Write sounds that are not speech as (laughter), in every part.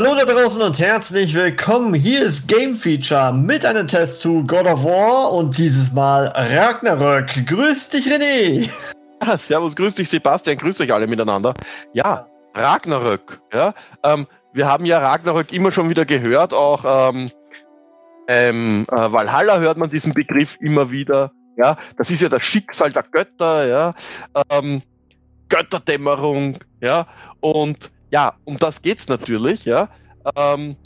Hallo da draußen und herzlich willkommen. Hier ist Game Feature mit einem Test zu God of War und dieses Mal Ragnarök. Grüß dich, René. Ja, servus, grüß dich, Sebastian, grüß euch alle miteinander. Ja, Ragnarök. Ja, ähm, wir haben ja Ragnarök immer schon wieder gehört, auch ähm, ähm, äh, Valhalla hört man diesen Begriff immer wieder. Ja, das ist ja das Schicksal der Götter, ja, ähm, Götterdämmerung, ja, und ja, um das geht's natürlich, ja. Ähm,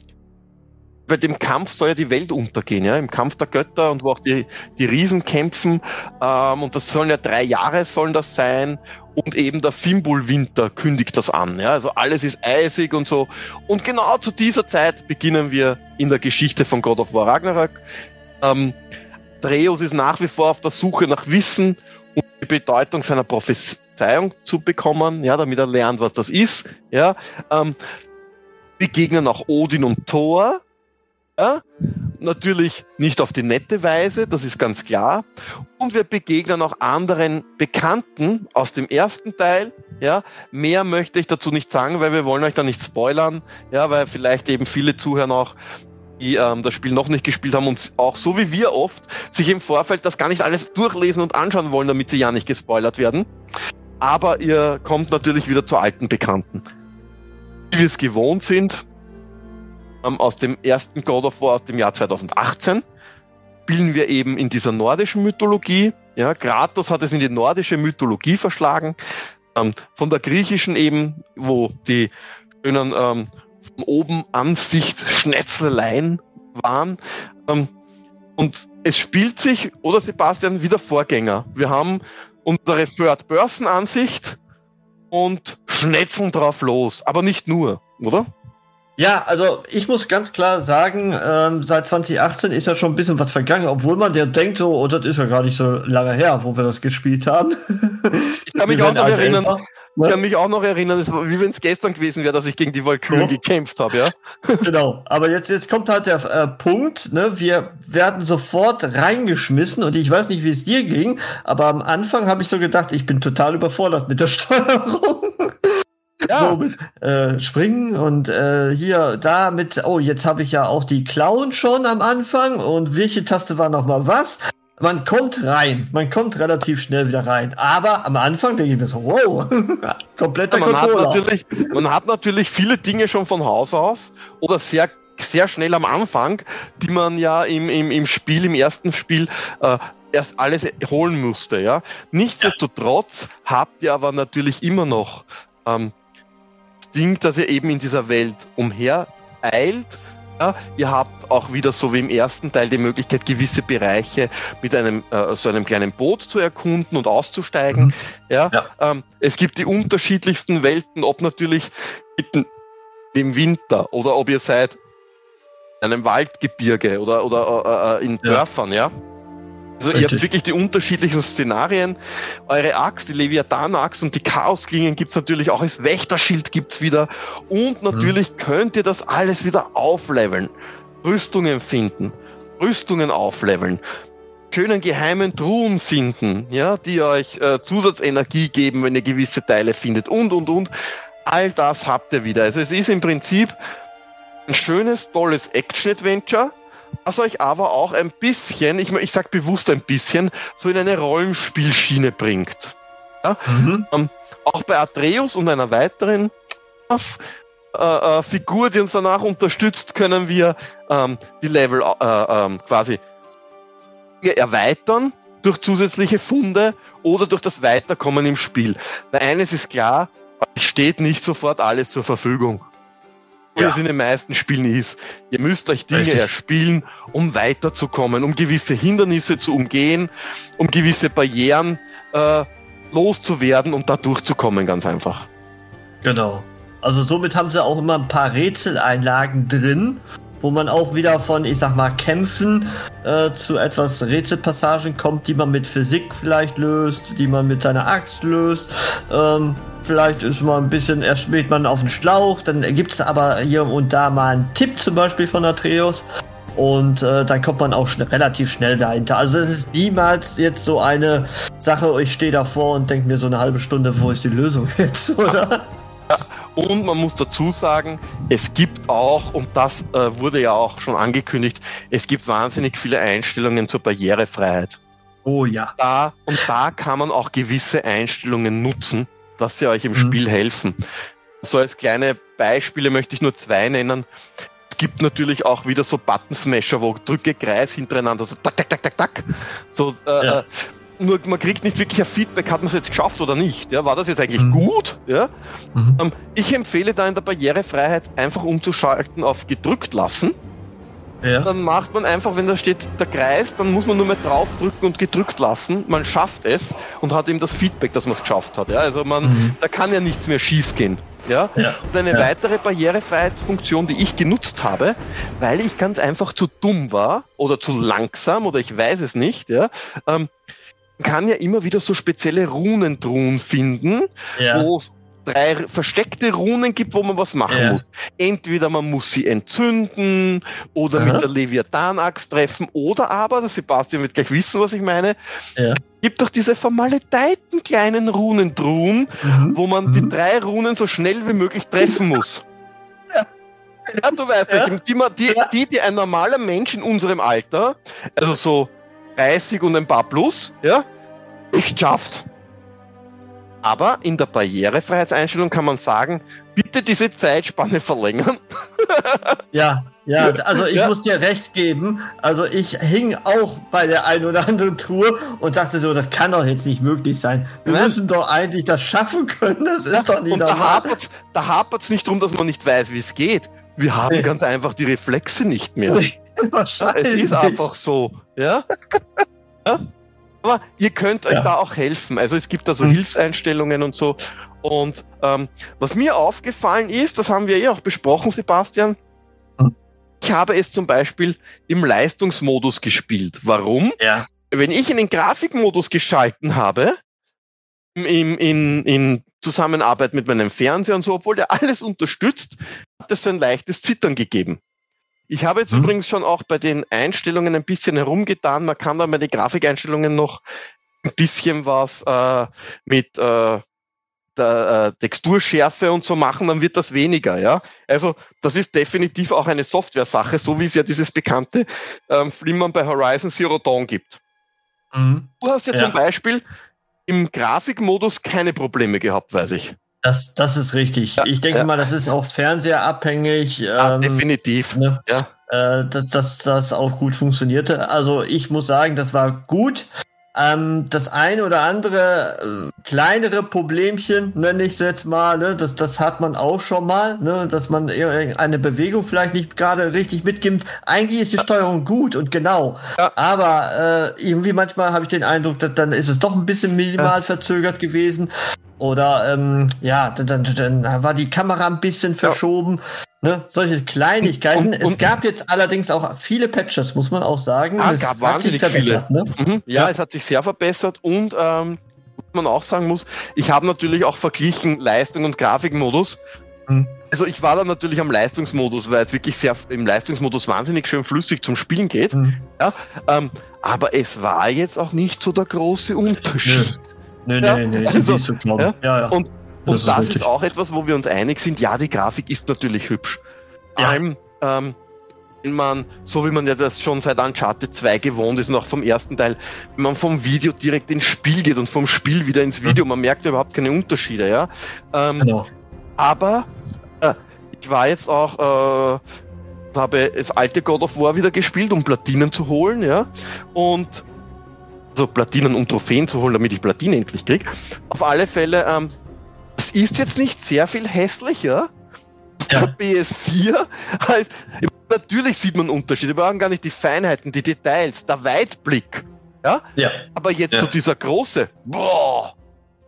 bei dem Kampf soll ja die Welt untergehen, ja, im Kampf der Götter und wo auch die, die Riesen kämpfen. Ähm, und das sollen ja drei Jahre sollen das sein. Und eben der Fimbulwinter kündigt das an. Ja, also alles ist eisig und so. Und genau zu dieser Zeit beginnen wir in der Geschichte von God of War Ragnarök. Ähm, Dreus ist nach wie vor auf der Suche nach Wissen und die Bedeutung seiner Prophezeiung zu bekommen, ja, damit er lernt, was das ist. Ja, ähm, begegnen auch Odin und Thor. Ja, natürlich nicht auf die nette Weise, das ist ganz klar. Und wir begegnen auch anderen Bekannten aus dem ersten Teil. Ja, mehr möchte ich dazu nicht sagen, weil wir wollen euch da nicht spoilern. Ja, weil vielleicht eben viele Zuhörer noch die ähm, das Spiel noch nicht gespielt haben und auch so wie wir oft sich im Vorfeld das gar nicht alles durchlesen und anschauen wollen, damit sie ja nicht gespoilert werden. Aber ihr kommt natürlich wieder zu alten Bekannten. Wie wir es gewohnt sind, ähm, aus dem ersten God of War aus dem Jahr 2018, spielen wir eben in dieser nordischen Mythologie. Ja, Kratos hat es in die nordische Mythologie verschlagen. Ähm, von der griechischen eben, wo die schönen ähm, von oben Ansicht Schnetzeleien waren. Ähm, und es spielt sich, oder Sebastian, wie der Vorgänger. Wir haben unsere Third-Person-Ansicht und schnetzeln drauf los. Aber nicht nur, oder? Ja, also ich muss ganz klar sagen, ähm, seit 2018 ist ja schon ein bisschen was vergangen, obwohl man ja denkt, so, oh, das ist ja gar nicht so lange her, wo wir das gespielt haben. (laughs) Ich kann mich auch noch erinnern, älter. Ich kann mich auch noch erinnern, es war, wie wenn es gestern gewesen wäre, dass ich gegen die Valkyren ja. gekämpft habe, ja. (laughs) genau, aber jetzt, jetzt kommt halt der äh, Punkt, ne? Wir werden sofort reingeschmissen und ich weiß nicht, wie es dir ging, aber am Anfang habe ich so gedacht, ich bin total überfordert mit der (laughs) Steuerung. Ja. So mit äh, Springen und äh, hier, da mit, oh, jetzt habe ich ja auch die Clown schon am Anfang und welche Taste war noch mal was? man kommt rein, man kommt relativ schnell wieder rein. Aber am Anfang denke ich mir so, wow, (laughs) kompletter ja, man Controller. Hat natürlich, man hat natürlich viele Dinge schon von Haus aus oder sehr sehr schnell am Anfang, die man ja im, im, im Spiel, im ersten Spiel äh, erst alles holen musste. Ja? Nichtsdestotrotz habt ihr aber natürlich immer noch ähm, Ding, dass ihr eben in dieser Welt umher eilt ja, ihr habt auch wieder so wie im ersten Teil die Möglichkeit, gewisse Bereiche mit einem äh, so einem kleinen Boot zu erkunden und auszusteigen. Mhm. Ja, ja. Ähm, es gibt die unterschiedlichsten Welten, ob natürlich im Winter oder ob ihr seid in einem Waldgebirge oder, oder äh, äh in Dörfern, ja. Also Richtig. ihr habt wirklich die unterschiedlichen Szenarien. Eure Axt, die Leviathan-Axt und die Chaosklingen gibt's natürlich auch als Wächterschild gibt's wieder. Und natürlich mhm. könnt ihr das alles wieder aufleveln. Rüstungen finden, Rüstungen aufleveln, schönen geheimen Truhen finden, ja, die euch äh, Zusatzenergie geben, wenn ihr gewisse Teile findet und und und. All das habt ihr wieder. Also es ist im Prinzip ein schönes, tolles Action-Adventure was euch aber auch ein bisschen, ich, ich sag bewusst ein bisschen, so in eine Rollenspielschiene bringt. Ja? Mhm. Ähm, auch bei Atreus und einer weiteren äh, äh, Figur, die uns danach unterstützt, können wir ähm, die Level äh, ähm, quasi erweitern durch zusätzliche Funde oder durch das Weiterkommen im Spiel. Weil eines ist klar, steht nicht sofort alles zur Verfügung. Wie ja. es in den meisten Spielen ist. Ihr müsst euch Dinge Richtig. erspielen, um weiterzukommen, um gewisse Hindernisse zu umgehen, um gewisse Barrieren äh, loszuwerden und da durchzukommen, ganz einfach. Genau. Also somit haben sie auch immer ein paar Rätseleinlagen drin, wo man auch wieder von, ich sag mal, Kämpfen äh, zu etwas Rätselpassagen kommt, die man mit Physik vielleicht löst, die man mit seiner Axt löst. Ähm, vielleicht ist man ein bisschen, erst spielt man auf den Schlauch, dann gibt es aber hier und da mal einen Tipp zum Beispiel von Atreus. Und äh, dann kommt man auch schn relativ schnell dahinter. Also es ist niemals jetzt so eine Sache, ich stehe davor und denke mir so eine halbe Stunde, wo ist die Lösung (laughs) jetzt, oder? Und man muss dazu sagen, es gibt auch, und das äh, wurde ja auch schon angekündigt, es gibt wahnsinnig viele Einstellungen zur Barrierefreiheit. Oh ja. Da, und da kann man auch gewisse Einstellungen nutzen, dass sie euch im mhm. Spiel helfen. So als kleine Beispiele möchte ich nur zwei nennen. Es gibt natürlich auch wieder so Button-Smasher, wo drücke Kreis hintereinander, so tak, tak, tak, tak, tak. So, äh, ja. Nur man kriegt nicht wirklich ein Feedback, hat man es jetzt geschafft oder nicht. Ja, war das jetzt eigentlich mhm. gut? Ja? Mhm. Ähm, ich empfehle da in der Barrierefreiheit einfach umzuschalten auf gedrückt lassen. Ja. Dann macht man einfach, wenn da steht der Kreis, dann muss man nur mehr draufdrücken und gedrückt lassen. Man schafft es und hat eben das Feedback, dass man es geschafft hat. Ja? Also man, mhm. da kann ja nichts mehr schief gehen. Ja? ja? Und eine ja. weitere Barrierefreiheitsfunktion, die ich genutzt habe, weil ich ganz einfach zu dumm war oder zu langsam oder ich weiß es nicht, ja, ähm, kann ja immer wieder so spezielle Runentruhen finden, ja. wo es drei versteckte Runen gibt, wo man was machen ja. muss. Entweder man muss sie entzünden oder Aha. mit der Leviathan-Axt treffen oder aber, der Sebastian wird gleich wissen, was ich meine, ja. gibt doch diese vermaledeiten kleinen Runentruhen, mhm. wo man mhm. die drei Runen so schnell wie möglich treffen muss. (laughs) Ja. Ja, du weißt, ja. Die, die, die, die ein normaler Mensch in unserem Alter, also so 30 und ein paar plus, ja, nicht schafft. Aber in der Barrierefreiheitseinstellung kann man sagen, bitte diese Zeitspanne verlängern. (laughs) ja, ja, also ich ja. muss dir recht geben. Also ich hing auch bei der ein oder anderen Tour und dachte so, das kann doch jetzt nicht möglich sein. Wir Nein. müssen doch eigentlich das schaffen können. Das ist ja, doch nicht und normal. Da hapert es nicht darum, dass man nicht weiß, wie es geht. Wir haben nee. ganz einfach die Reflexe nicht mehr. (laughs) Wahrscheinlich. Es ist einfach so. Ja? (laughs) ja? Aber ihr könnt euch ja. da auch helfen. Also es gibt da so mhm. Hilfseinstellungen und so. Und ähm, was mir aufgefallen ist, das haben wir ja auch besprochen, Sebastian. Mhm. Ich habe es zum Beispiel im Leistungsmodus gespielt. Warum? Ja. Wenn ich in den Grafikmodus geschalten habe, in, in, in Zusammenarbeit mit meinem Fernseher und so, obwohl der alles unterstützt, hat es so ein leichtes Zittern gegeben. Ich habe jetzt hm. übrigens schon auch bei den Einstellungen ein bisschen herumgetan. Man kann da bei den Grafikeinstellungen noch ein bisschen was äh, mit äh, der äh, Texturschärfe und so machen, dann wird das weniger, ja. Also das ist definitiv auch eine Software-Sache, so wie es ja dieses bekannte ähm, Flimmern bei Horizon Zero Dawn gibt. Mhm. Du hast ja, ja, zum Beispiel im Grafikmodus keine Probleme gehabt, weiß ich. Das, das ist richtig. Ja, ich denke ja. mal, das ist auch fernseherabhängig. Ja, ähm, definitiv. Ne? Ja. Äh, dass, dass das auch gut funktionierte. Also ich muss sagen, das war gut. Ähm, das eine oder andere äh, kleinere Problemchen, nenne ich es jetzt mal, ne, das, das hat man auch schon mal, ne, dass man eine Bewegung vielleicht nicht gerade richtig mitgibt. Eigentlich ist die Steuerung gut und genau, ja. aber äh, irgendwie manchmal habe ich den Eindruck, dass dann ist es doch ein bisschen minimal ja. verzögert gewesen. Oder ähm, ja, dann, dann, dann war die Kamera ein bisschen verschoben. Ja. Ne? Solche Kleinigkeiten. Und, und, es gab jetzt allerdings auch viele Patches, muss man auch sagen. Ja, es gab wahnsinnig viele. Ne? Mhm. Ja, ja, es hat sich sehr verbessert und ähm, man auch sagen muss, ich habe natürlich auch verglichen Leistung und Grafikmodus. Mhm. Also ich war dann natürlich am Leistungsmodus, weil es wirklich sehr im Leistungsmodus wahnsinnig schön flüssig zum Spielen geht. Mhm. Ja, ähm, aber es war jetzt auch nicht so der große Unterschied. Nee, ja? nee, nee, also, siehst du glauben. Ja? Ja, und, und das, das ist, ist, auch etwas, wo wir uns einig sind. Ja, die Grafik ist natürlich hübsch. Ja. Allem, ähm, wenn man, so wie man ja das schon seit Uncharted 2 gewohnt ist, noch vom ersten Teil, wenn man vom Video direkt ins Spiel geht und vom Spiel wieder ins Video, man merkt ja überhaupt keine Unterschiede, ja. Ähm, genau. Aber äh, ich war jetzt auch, äh, habe das alte God of War wieder gespielt, um Platinen zu holen, ja. Und also Platinen, um Trophäen zu holen, damit ich Platine endlich kriege. Auf alle Fälle, ähm, es ist jetzt nicht sehr viel hässlicher. ja. der PS4 heißt, natürlich sieht man Unterschiede, wir brauchen gar nicht die Feinheiten, die Details, der Weitblick. Ja? ja. Aber jetzt ja. so dieser große, boah,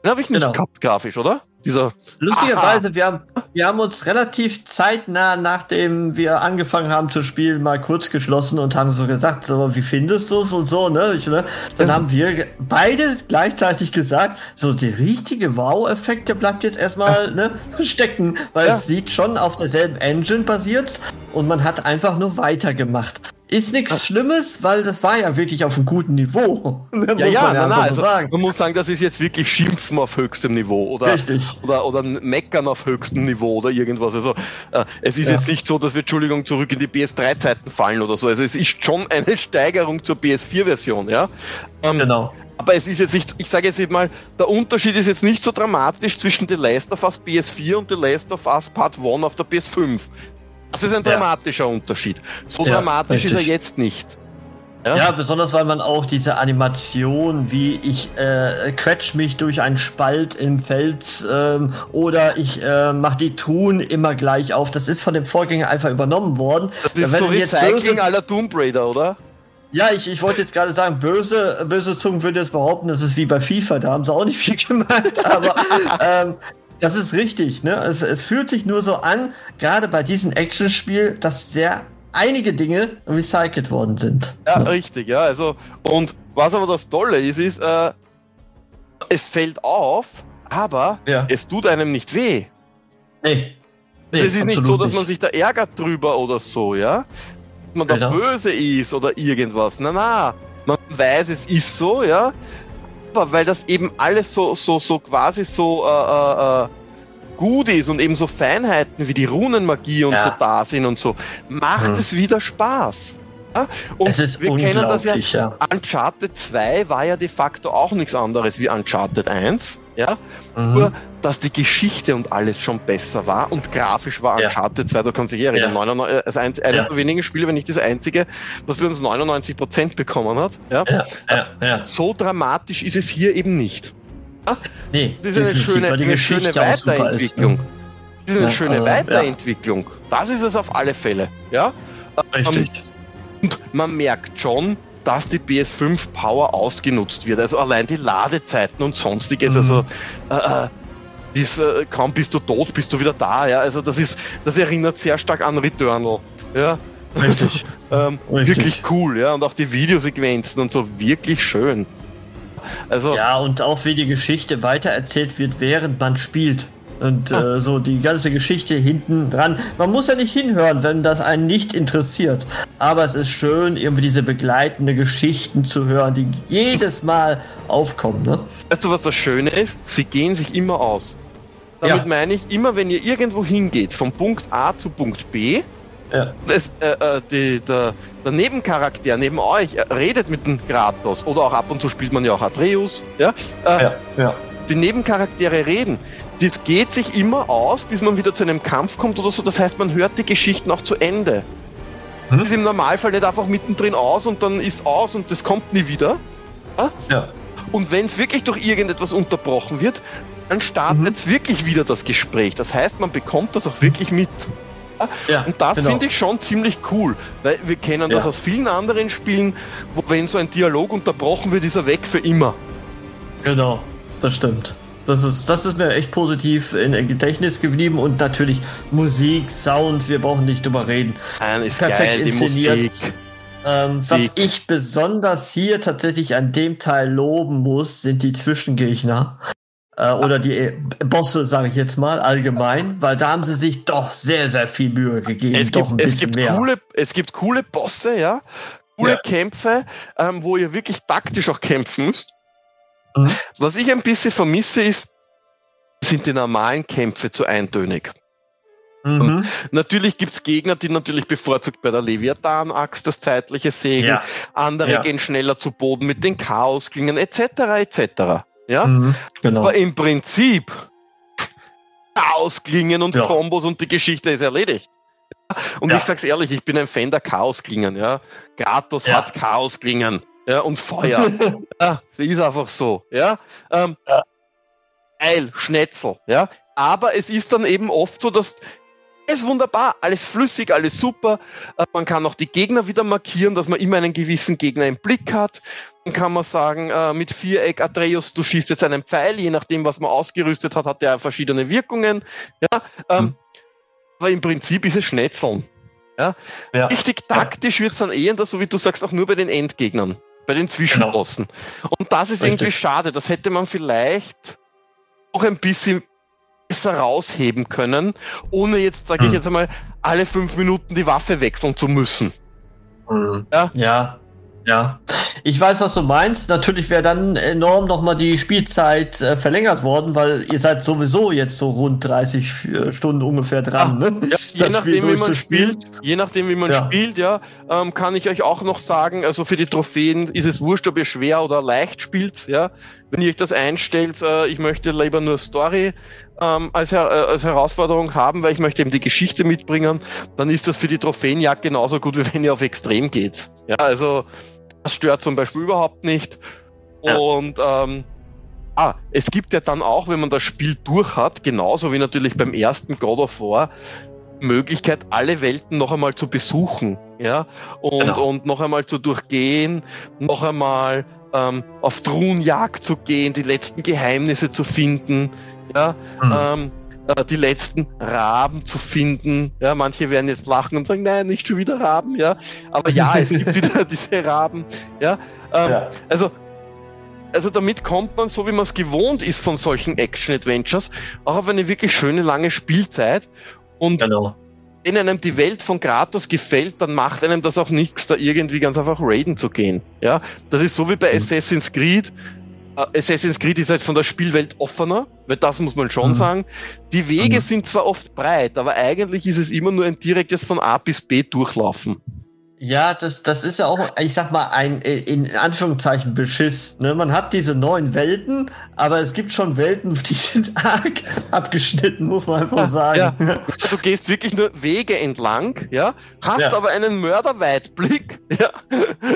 den habe ich nicht genau. gehabt, grafisch, oder? Dieser Lustigerweise, wir haben, wir haben uns relativ zeitnah, nachdem wir angefangen haben zu spielen, mal kurz geschlossen und haben so gesagt, so, wie findest du es und so, ne? Ich, ne? Dann haben wir beide gleichzeitig gesagt, so, die richtige Wow-Effekt, der bleibt jetzt erstmal, ne, (laughs) stecken, weil ja. es sieht schon auf derselben Engine basiert und man hat einfach nur weitergemacht. Ist nichts Schlimmes, weil das war ja wirklich auf einem guten Niveau. (laughs) ja, ja, man, ja na, also, sagen. man muss sagen, das ist jetzt wirklich Schimpfen auf höchstem Niveau oder, Richtig. oder, oder Meckern auf höchstem Niveau oder irgendwas. Also äh, es ist ja. jetzt nicht so, dass wir, Entschuldigung, zurück in die PS3-Zeiten fallen oder so. Also es ist schon eine (laughs) Steigerung zur PS4-Version, ja. Ähm, genau. Aber es ist jetzt nicht, ich sage jetzt mal, der Unterschied ist jetzt nicht so dramatisch zwischen The Last of Us PS4 und The Last of Us Part 1 auf der PS5. Das ist ein dramatischer ja. Unterschied. So ja, dramatisch richtig. ist er jetzt nicht. Ja? ja? besonders weil man auch diese Animation, wie ich äh, quetsch mich durch einen Spalt im Fels ähm, oder ich äh, mache die Truhen immer gleich auf. Das ist von dem Vorgänger einfach übernommen worden. Das ist da so Recycling aller Tomb Raider, oder? Ja, ich, ich wollte jetzt gerade sagen, böse, böse Zungen würden jetzt behaupten, das ist wie bei FIFA, da haben sie auch nicht viel (laughs) gemacht, aber ähm, das ist richtig, ne? Es, es fühlt sich nur so an, gerade bei diesem Actionspiel, dass sehr einige Dinge recycelt worden sind. Ja, ne? richtig, ja. Also, und was aber das Tolle ist, ist, äh, es fällt auf, aber ja. es tut einem nicht weh. Nee. nee es ist nicht so, dass man sich da ärgert drüber oder so, ja? Man da genau. böse ist oder irgendwas. Na, na. Man weiß, es ist so, ja super, weil das eben alles so, so, so quasi so äh, äh, äh, gut ist und eben so Feinheiten wie die Runenmagie und ja. so da sind und so, macht hm. es wieder Spaß. Ja? Und es ist wir kennen das ja, ja, Uncharted 2 war ja de facto auch nichts anderes wie Uncharted 1. Ja? Mhm. Nur, dass die Geschichte und alles schon besser war und grafisch war ja. Uncharted 2, da kannst du dich erinnern. Ja. 99, also eines ja. der wenigen Spiele, wenn nicht das einzige, was für uns 99 Prozent bekommen hat. Ja? Ja. Ja. So dramatisch ist es hier eben nicht. Ja? Nee, das ist eine schöne, eine schöne Weiterentwicklung. Ist, ne? Das ist eine schöne äh, Weiterentwicklung. Das ist es auf alle Fälle. Ja? Richtig. Und man merkt schon, dass die PS5 Power ausgenutzt wird. Also allein die Ladezeiten und sonstiges. Mhm. Also äh, äh dies, äh, kaum bist du tot, bist du wieder da. Ja, also das ist, das erinnert sehr stark an Returnal. Ja. Richtig. (laughs) ähm, Richtig. Wirklich cool, ja. Und auch die Videosequenzen und so wirklich schön. Also, ja, und auch wie die Geschichte weitererzählt wird, während man spielt. Und äh, so die ganze Geschichte hinten dran. Man muss ja nicht hinhören, wenn das einen nicht interessiert. Aber es ist schön, irgendwie diese begleitende Geschichten zu hören, die jedes Mal aufkommen. Ne? Weißt du, was das Schöne ist? Sie gehen sich immer aus. Damit ja. meine ich, immer wenn ihr irgendwo hingeht, vom Punkt A zu Punkt B, ja. das, äh, äh die, der, der, Nebencharakter neben euch redet mit dem Kratos oder auch ab und zu spielt man ja auch Atreus. Ja? Äh, ja, ja. Die Nebencharaktere reden das geht sich immer aus, bis man wieder zu einem Kampf kommt oder so. Das heißt, man hört die Geschichten auch zu Ende. Hm? Das ist im Normalfall nicht einfach mittendrin aus und dann ist aus und das kommt nie wieder. Ja. ja. Und wenn es wirklich durch irgendetwas unterbrochen wird, dann startet mhm. wirklich wieder das Gespräch. Das heißt, man bekommt das auch wirklich mit. Ja, und das genau. finde ich schon ziemlich cool, weil wir kennen ja. das aus vielen anderen Spielen, wo wenn so ein Dialog unterbrochen wird, ist er weg für immer. Genau, das stimmt. Das ist, das ist mir echt positiv in Gedächtnis geblieben und natürlich Musik, Sound, wir brauchen nicht drüber reden. Perfekt geil, inszeniert. Ähm, was ich besonders hier tatsächlich an dem Teil loben muss, sind die Zwischengegner. Äh, oder die äh, Bosse, sage ich jetzt mal, allgemein, weil da haben sie sich doch sehr, sehr viel Mühe gegeben. Es doch gibt, es gibt mehr. Coole, es gibt coole Bosse, ja. Coole ja. Kämpfe, ähm, wo ihr wirklich taktisch auch kämpfen müsst. Mhm. Was ich ein bisschen vermisse, ist, sind die normalen Kämpfe zu eintönig. Mhm. Natürlich gibt's Gegner, die natürlich bevorzugt bei der Leviathan-Axt das zeitliche sägen. Ja. Andere ja. gehen schneller zu Boden mit den Chaosklingen etc. etc. Ja? Mhm, genau. Aber im Prinzip Chaosklingen und ja. Kombos und die Geschichte ist erledigt. Und ich sag's ehrlich, ich bin ein Fan der Chaosklingen. Ja? Kratos hat Chaosklingen ja, und Feuer. (laughs) ja, das ist einfach so. Ja, ähm, ja. Geil, Schnetzel. Ja, aber es ist dann eben oft so, dass ist wunderbar, alles flüssig, alles super. Äh, man kann auch die Gegner wieder markieren, dass man immer einen gewissen Gegner im Blick hat. Dann kann man sagen, äh, mit Viereck, Atreus, du schießt jetzt einen Pfeil, je nachdem, was man ausgerüstet hat, hat der verschiedene Wirkungen. Ja, ähm, hm. aber im Prinzip ist es Schnetzeln. Ja? ja. Richtig taktisch wird es dann eher, so wie du sagst, auch nur bei den Endgegnern, bei den Zwischenbossen. Genau. Und das ist Richtig. irgendwie schade. Das hätte man vielleicht auch ein bisschen besser rausheben können, ohne jetzt, sage ich hm. jetzt einmal, alle fünf Minuten die Waffe wechseln zu müssen. Mhm. Ja? ja, ja. Ich weiß, was du meinst. Natürlich wäre dann enorm nochmal die Spielzeit äh, verlängert worden, weil ihr seid sowieso jetzt so rund 30 äh, Stunden ungefähr dran. Ja, ne? ja, (laughs) je nachdem, wie man spielt, je nachdem, wie man ja. spielt, ja, ähm, kann ich euch auch noch sagen, also für die Trophäen ist es wurscht, ob ihr schwer oder leicht spielt, ja. Wenn ihr euch das einstellt, äh, ich möchte lieber nur Story ähm, als, äh, als Herausforderung haben, weil ich möchte eben die Geschichte mitbringen, dann ist das für die Trophäenjagd genauso gut, wie wenn ihr auf Extrem geht. Ja, also das stört zum Beispiel überhaupt nicht. Ja. Und ähm, ah, es gibt ja dann auch, wenn man das Spiel durch hat, genauso wie natürlich beim ersten God of War, Möglichkeit, alle Welten noch einmal zu besuchen, ja, und, genau. und noch einmal zu durchgehen, noch einmal ähm, auf Thronjagd zu gehen, die letzten Geheimnisse zu finden, ja, mhm. ähm, äh, die letzten Raben zu finden. Ja, manche werden jetzt lachen und sagen, nein, nicht schon wieder Raben, ja. Aber ja, es gibt (laughs) wieder diese Raben, ja. Ähm, ja. Also, also damit kommt man, so wie man es gewohnt ist von solchen Action-Adventures, auch auf eine wirklich schöne lange Spielzeit. Und genau. wenn einem die Welt von Kratos gefällt, dann macht einem das auch nichts, da irgendwie ganz einfach raiden zu gehen. Ja, das ist so wie bei mhm. Assassin's Creed. Äh, Assassin's Creed ist halt von der Spielwelt offener, weil das muss man schon mhm. sagen. Die Wege mhm. sind zwar oft breit, aber eigentlich ist es immer nur ein direktes von A bis B durchlaufen. Ja, das, das ist ja auch, ich sag mal, ein in Anführungszeichen Beschiss. Ne? Man hat diese neuen Welten, aber es gibt schon Welten, (laughs) die sind arg abgeschnitten, muss man einfach sagen. Ja. (laughs) Du gehst wirklich nur Wege entlang, ja, hast ja. aber einen Mörderweitblick, (laughs) ja.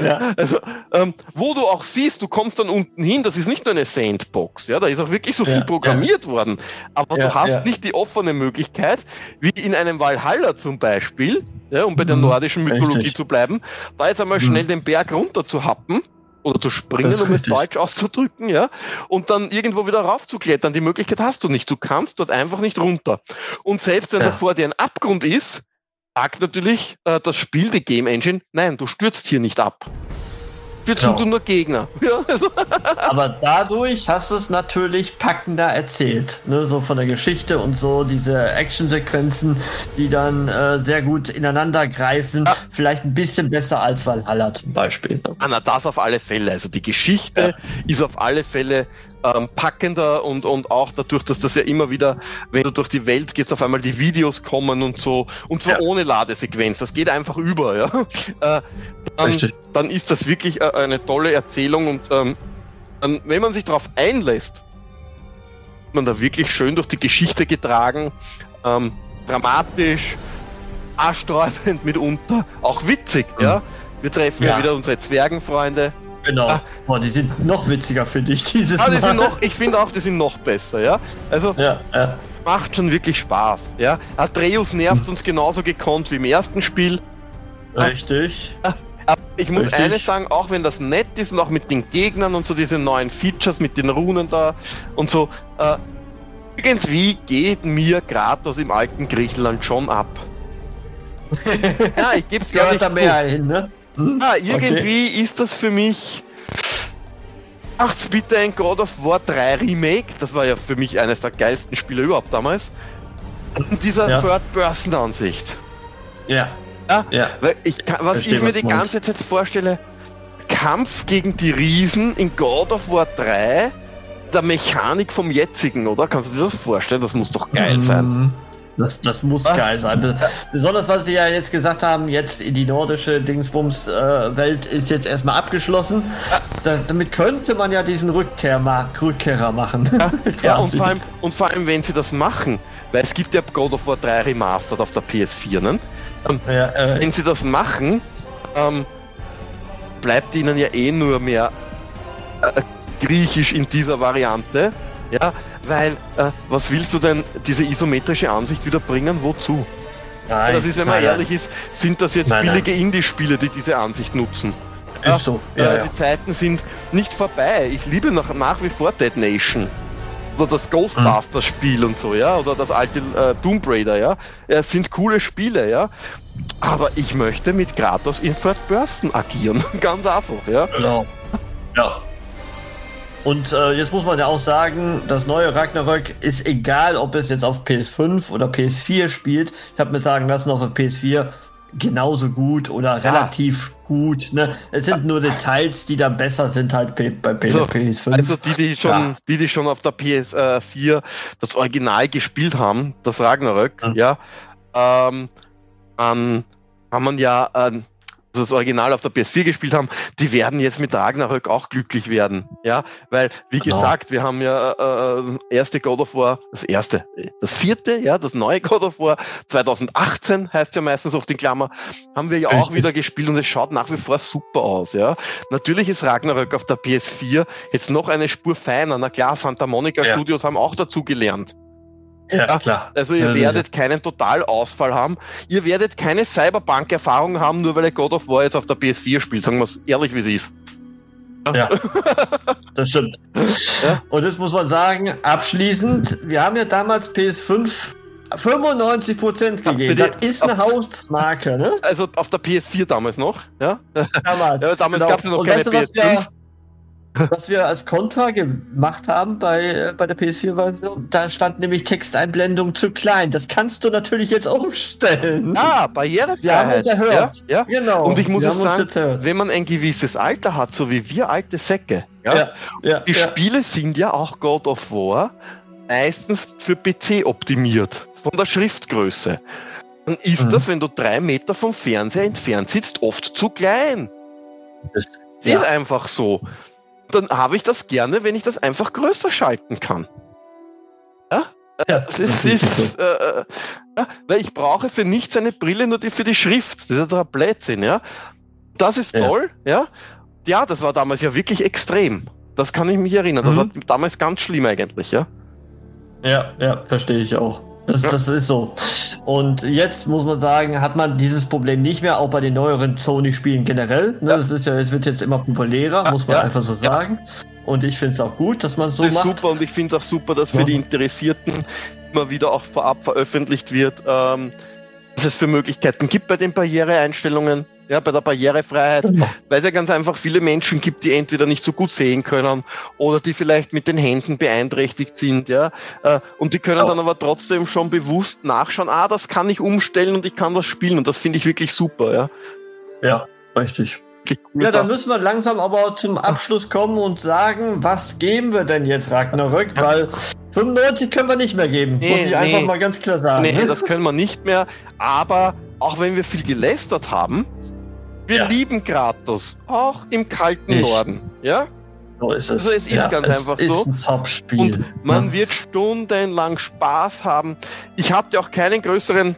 ja. Also, ähm, wo du auch siehst, du kommst dann unten hin, das ist nicht nur eine Sandbox, ja, da ist auch wirklich so viel programmiert worden. Aber du hast nicht die offene Möglichkeit, wie in einem Valhalla zum Beispiel, ja, um bei der mhm. nordischen Mythologie Richtig. zu bleiben, da jetzt einmal schnell mhm. den Berg runter zu happen oder zu springen, um es deutsch auszudrücken, ja, und dann irgendwo wieder raufzuklettern. Die Möglichkeit hast du nicht. Du kannst dort einfach nicht runter. Und selbst wenn ja. da vor dir ein Abgrund ist, sagt natürlich äh, das Spiel, die Game Engine, nein, du stürzt hier nicht ab stützen genau. du nur Gegner. (laughs) Ja, also. Aber dadurch hast du es natürlich packender erzählt. Ne? So von der Geschichte und so, diese Actionsequenzen, die dann äh, sehr gut ineinander greifen. Ja. Vielleicht ein bisschen besser als Valhalla zum Beispiel. Ah, na, das auf alle Fälle. Also die Geschichte ja. ist auf alle Fälle ähm, packender und, und auch dadurch, dass das ja immer wieder, wenn du durch die Welt gehst, auf einmal die Videos kommen und so, und zwar ja. ohne Ladesequenz, das geht einfach über, ja. (laughs) Äh, dann, dann, ist das wirklich äh, eine tolle Erzählung und ähm, wenn man sich darauf einlässt, man da wirklich schön durch die Geschichte getragen, ähm, dramatisch, arschsträubend (laughs) mitunter, auch witzig, mhm. ja. Wir treffen ja. ja wieder unsere Zwergenfreunde, Genau. Ah. Boah, die sind noch witziger, finde ich, dieses ah, die Mal. Sind noch, ich finde auch, die sind noch besser, ja. Also, ja, ja. macht schon wirklich Spaß, ja. Atreus nervt hm. uns genauso gekonnt wie im ersten Spiel. Richtig. Ah, aber ich muss Richtig. eines sagen, auch wenn das nett ist und auch mit den Gegnern und so diese neuen Features mit den Runen da und so, äh, irgendwie geht mir Kratos im alten Griechenland schon ab. (laughs) ja, ich gebe es gar nicht da mehr hin, ne? Hm? Ah, irgendwie okay. ist das für mich. Macht's bitte ein God of War 3 Remake. Das war ja für mich eines der geilsten Spiele überhaupt damals. Und dieser ja. Third-Person-Ansicht. Ja. Ja, ja. Weil ich, was Versteh, ich mir die ganze meinst. Zeit vorstelle, Kampf gegen die Riesen in God of War 3, der Mechanik vom jetzigen, oder? Kannst du dir das vorstellen? Das muss doch geil mhm. sein. Das, das muss ah. geil sein. Besonders, was sie ja jetzt gesagt haben, jetzt in die nordische Dingsbums-Welt äh, ist jetzt erstmal abgeschlossen. Da, damit könnte man ja diesen Rückkehr Rückkehrer machen. Ja, (laughs) ja und, vor allem, und vor allem, wenn sie das machen, weil es gibt ja God of War 3 Remastered auf der PS4, ne? Ähm, ja, äh, wenn sie das machen, ähm, bleibt ihnen ja eh nur mehr äh, Griechisch in dieser Variante. Ja, weil, äh, was willst du denn diese isometrische Ansicht wieder bringen? Wozu? Nein, das ist, wenn man nein, ehrlich ist, sind das jetzt Nein, billige Indie-Spiele, die diese Ansicht nutzen. Ist so. Ja, Ja, ja. Die Zeiten sind nicht vorbei. Ich liebe nach, nach wie vor Dead Nation. Oder das Ghostbusters-Spiel und so, ja. Oder das alte äh, Tomb Raider, ja. Es sind coole Spiele, ja. Aber ich möchte mit Kratos in Third Person agieren. (laughs) Ganz einfach, ja. Genau. Ja. Und äh, jetzt muss man ja auch sagen, das neue Ragnarök ist egal, ob es jetzt auf PS5 oder PS4 spielt. Ich habe mir sagen lassen, auf der PS4 genauso gut oder relativ gut. Ne? Es sind nur Details, die da besser sind halt bei, bei So, PS5. Also die, die schon, Ja. die, die schon auf der PS4 das Original gespielt haben, das Ragnarök, Mhm. ja, ähm, an, kann man ja ähm, also das Original auf der PS4 gespielt haben, die werden jetzt mit Ragnarök auch glücklich werden, ja, weil wie Genau. gesagt, wir haben ja äh, erste God of War, das erste, das vierte, ja, das neue God of War 2018 heißt ja meistens auf den Klammer, haben wir ja auch Richtig. wieder gespielt und es schaut nach wie vor super aus, ja. Natürlich ist Ragnarök auf der PS4 jetzt noch eine Spur feiner. Na klar, Santa Monica Ja. Studios haben auch dazu gelernt. Ja, klar. Also ihr Ja, werdet keinen Totalausfall haben. Ihr werdet keine Cyberpunk-Erfahrung haben, nur weil ihr God of War jetzt auf der PS4 spielt. Sagen wir es ehrlich, wie es ist. Ja, (laughs) das stimmt. Und das muss man sagen, abschließend, wir haben ja damals PS5 95% Ja, gegeben. bitte. Das ist eine Hausmarke, ne? Also auf der PS4 damals noch, ja? Damals. (laughs) Ja, damals gab's ja noch Und keine weißt du, was PS5. Was wir als Kontra gemacht haben bei, äh, bei der PS4-Version, da stand nämlich Texteinblendung zu klein. Das kannst du natürlich jetzt umstellen. Ah, Barrierefreiheit. Wir haben uns erhört. Ja, ja. Genau. Und ich muss es sagen, wenn man ein gewisses Alter hat, so wie wir alte Säcke, ja, Ja, ja, Die. Spiele sind ja auch God of War meistens für PC optimiert, von der Schriftgröße. Dann ist Mhm. das, wenn du drei Meter vom Fernseher entfernt sitzt, oft zu klein. Das, Das ist einfach so. Dann habe ich das gerne, wenn ich das einfach größer schalten kann. Ja? Ja, Das ist, ist äh, äh, ja, weil ich brauche für nichts eine Brille, nur die für die Schrift. Das ist ja Blödsinn, ja. Das ist toll, ja. Ja, das war damals ja wirklich extrem. Das kann ich mich erinnern. Das Mhm. war damals ganz schlimm eigentlich, ja. Ja, ja, verstehe ich auch. Das, das ist so. Und jetzt muss man sagen, hat man dieses Problem nicht mehr, auch bei den neueren Sony-Spielen generell. Ne? Ja. Das ist ja, es wird jetzt immer populärer, muss man ja. einfach so sagen. Und ich finde es auch gut, dass man es so das ist macht. super und ich finde es auch super, dass für Ja. die Interessierten immer wieder auch vorab veröffentlicht wird, ähm, was es für Möglichkeiten gibt bei den Barriereeinstellungen, ja, bei der Barrierefreiheit, Genau. weil es ja ganz einfach viele Menschen gibt, die entweder nicht so gut sehen können oder die vielleicht mit den Händen beeinträchtigt sind, ja, äh, und die können Genau. dann aber trotzdem schon bewusst nachschauen, ah, das kann ich umstellen und ich kann das spielen und das finde ich wirklich super, ja. Ja, richtig. Ja, dann müssen wir langsam aber zum Abschluss kommen und sagen, was geben wir denn jetzt Ragnarök? Weil 95 können wir nicht mehr geben, Nee, muss ich einfach nee. mal ganz klar sagen. Nee, das können wir nicht mehr. Aber auch wenn wir viel gelästert haben, wir Ja. lieben Kratos, auch im kalten Ich- Norden. Ja? so ist es. Also es ist ganz es einfach ist so. ein Top-Spiel. Und man Ja. wird stundenlang Spaß haben. Ich hatte auch keinen größeren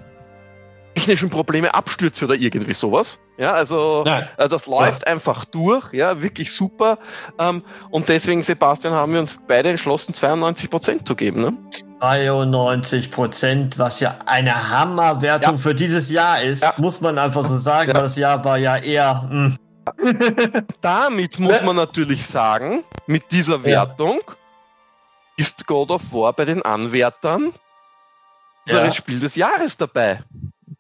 technischen Probleme, Abstürze oder irgendwie sowas. Ja, also Nein. äh, das läuft einfach durch, ja, wirklich super. Ähm, und deswegen, Sebastian, haben wir uns beide entschlossen, 92% zu geben. Ne? 93 Prozent, was ja eine Hammerwertung Ja. für dieses Jahr ist, Ja. muss man einfach so sagen, Ja. weil das Jahr war ja eher. hm. Mh. (laughs) Damit muss Ja. man natürlich sagen, mit dieser Ja. Wertung ist God of War bei den Anwärtern Ja. unseres Spiel des Jahres dabei.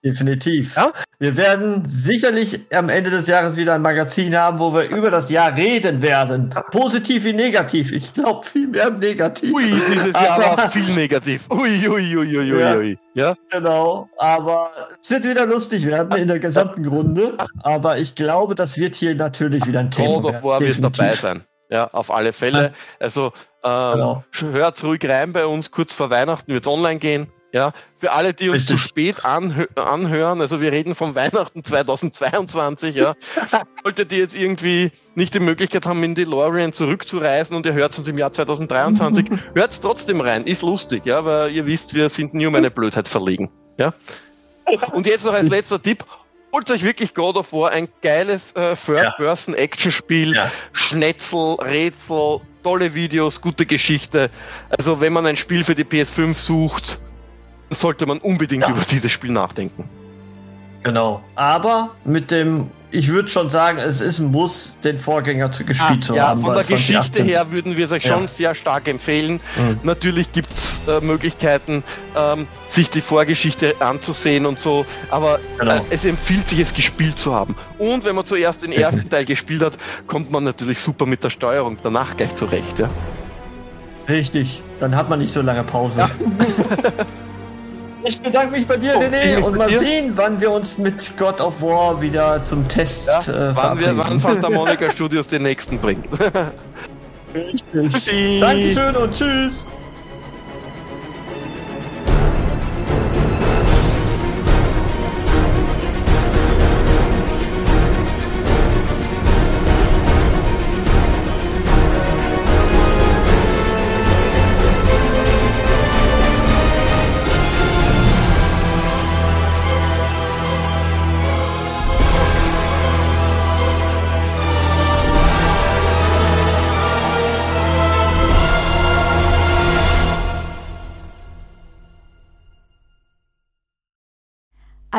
Definitiv. Ja. Wir werden sicherlich am Ende des Jahres wieder ein Magazin haben, wo wir über das Jahr reden werden. Positiv wie negativ. Ich glaube viel mehr negativ. Ui, dieses Jahr Aber- war viel negativ. Ui, ui, ui, ui, ui, Ja. ui. Ja? Genau, aber es wird wieder lustig werden in der gesamten Runde. Aber ich glaube, das wird hier natürlich wieder ein Thema God of. War wird dabei sein. Ja, auf alle Fälle. Also ähm, Genau. hört ruhig rein bei uns. Kurz vor Weihnachten wird es online gehen. Ja, für alle, die uns Richtig. zu spät anhö anhören, also wir reden von (laughs) Weihnachten 2022, ja. Solltet ihr jetzt irgendwie nicht die Möglichkeit haben, in DeLorean zurückzureisen und ihr hört uns im Jahr 2023, (laughs) hört trotzdem rein. Ist lustig, ja, weil ihr wisst, wir sind nie um eine Blödheit verlegen. Ja. Und jetzt noch als letzter Tipp. Holt euch wirklich God of War, ein geiles äh, Third-Person-Action-Spiel. Ja. Schnetzel, Rätsel, tolle Videos, gute Geschichte. Also wenn man ein Spiel für die PS5 sucht, sollte man unbedingt Ja. über dieses Spiel nachdenken. Genau. Aber mit dem, ich würde schon sagen, es ist ein Muss, den Vorgänger zu gespielt ah, zu ja, haben. Von der Geschichte her würden wir es euch ja. schon sehr stark empfehlen. Mhm. Natürlich gibt es äh, Möglichkeiten, ähm, sich die Vorgeschichte anzusehen und so, aber genau. äh, es empfiehlt sich, es gespielt zu haben. Und wenn man zuerst den ersten Teil gespielt hat, kommt man natürlich super mit der Steuerung danach gleich zurecht. Ja? Richtig, dann hat man nicht so lange Pause. Ja. (laughs) Ich bedanke mich bei dir, oh, René, und mal dir? sehen, wann wir uns mit God of War wieder zum Test ja, äh, wann, wir, wann Santa (laughs) Monica Studios den nächsten bringt. Richtig. Dankeschön und tschüss.